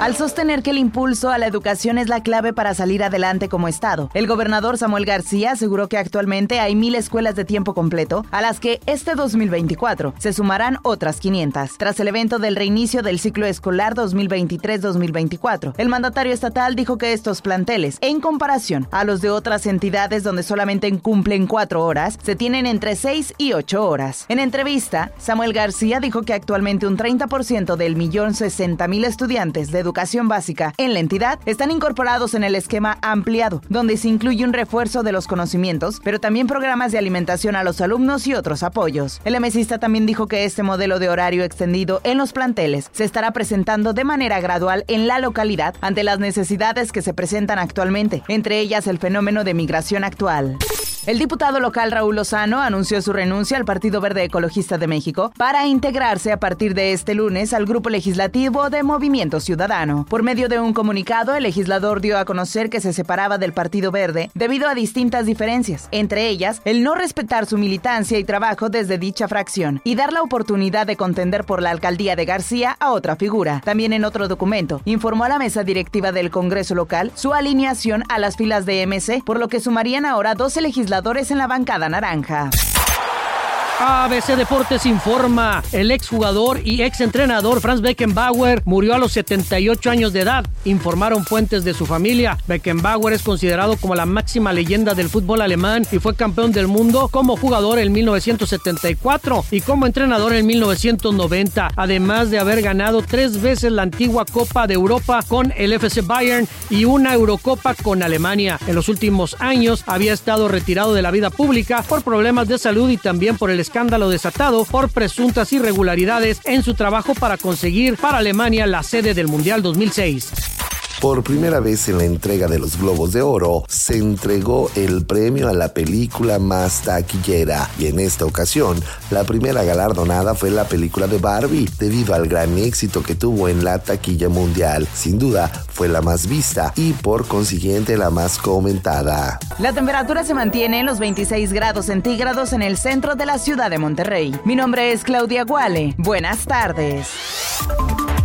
Al sostener que el impulso a la educación es la clave para salir adelante como Estado, el gobernador Samuel García aseguró que actualmente hay mil escuelas de tiempo completo, a las que este 2024 se sumarán otras 500. Tras el evento del reinicio del ciclo escolar 2023-2024, el mandatario estatal dijo que estos planteles, en comparación a los de otras entidades donde solamente cumplen cuatro horas, se tienen entre seis y ocho horas. En entrevista, Samuel García dijo que actualmente un 30% del millón sesenta mil estudiantes de educación básica en la entidad están incorporados en el esquema ampliado, donde se incluye un refuerzo de los conocimientos, pero también programas de alimentación a los alumnos y otros apoyos. El mesista también dijo que este modelo de horario extendido en los planteles se estará presentando de manera gradual en la localidad ante las necesidades que se presentan actualmente, entre ellas el fenómeno de migración actual. El diputado local Raúl Lozano anunció su renuncia al Partido Verde Ecologista de México para integrarse a partir de este lunes al grupo legislativo de Movimiento Ciudadano. Por medio de un comunicado, el legislador dio a conocer que se separaba del Partido Verde debido a distintas diferencias, entre ellas el no respetar su militancia y trabajo desde dicha fracción y dar la oportunidad de contender por la alcaldía de García a otra figura. También en otro documento, informó a la mesa directiva del Congreso local su alineación a las filas de MC, por lo que sumarían ahora 12 en la bancada naranja. ABC Deportes informa, el exjugador y exentrenador Franz Beckenbauer murió a los 78 años de edad, informaron fuentes de su familia. Beckenbauer es considerado como la máxima leyenda del fútbol alemán y fue campeón del mundo como jugador en 1974 y como entrenador en 1990, además de haber ganado tres veces la antigua Copa de Europa con el FC Bayern y una Eurocopa con Alemania. En los últimos años había estado retirado de la vida pública por problemas de salud y también por el escándalo desatado por presuntas irregularidades en su trabajo para conseguir para Alemania la sede del Mundial 2006. Por primera vez en la entrega de los Globos de Oro, se entregó el premio a la película más taquillera y en esta ocasión, la primera galardonada fue la película de Barbie, debido al gran éxito que tuvo en la taquilla mundial. Sin duda, fue la más vista y por consiguiente la más comentada. La temperatura se mantiene en los 26 grados centígrados en el centro de la ciudad de Monterrey. Mi nombre es Claudia Guale. Buenas tardes.